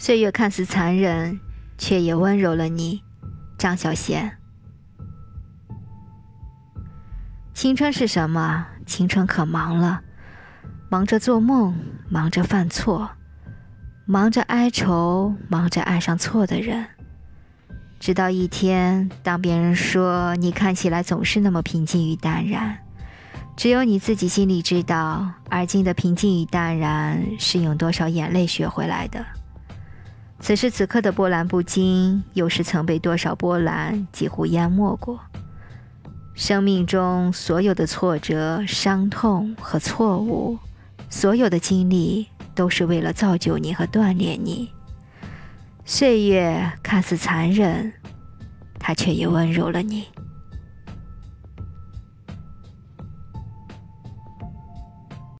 岁月看似残忍，却也温柔了你，张小娴。青春是什么？青春可忙了，忙着做梦，忙着犯错，忙着哀愁，忙着爱上错的人。直到一天，当别人说你看起来总是那么平静与淡然，只有你自己心里知道，而今的平静与淡然是用多少眼泪学回来的。此时此刻的波澜不惊，又是曾被多少波澜几乎淹没过。生命中所有的挫折、伤痛和错误，所有的经历，都是为了造就你和锻炼你。岁月看似残忍，它却也温柔了你。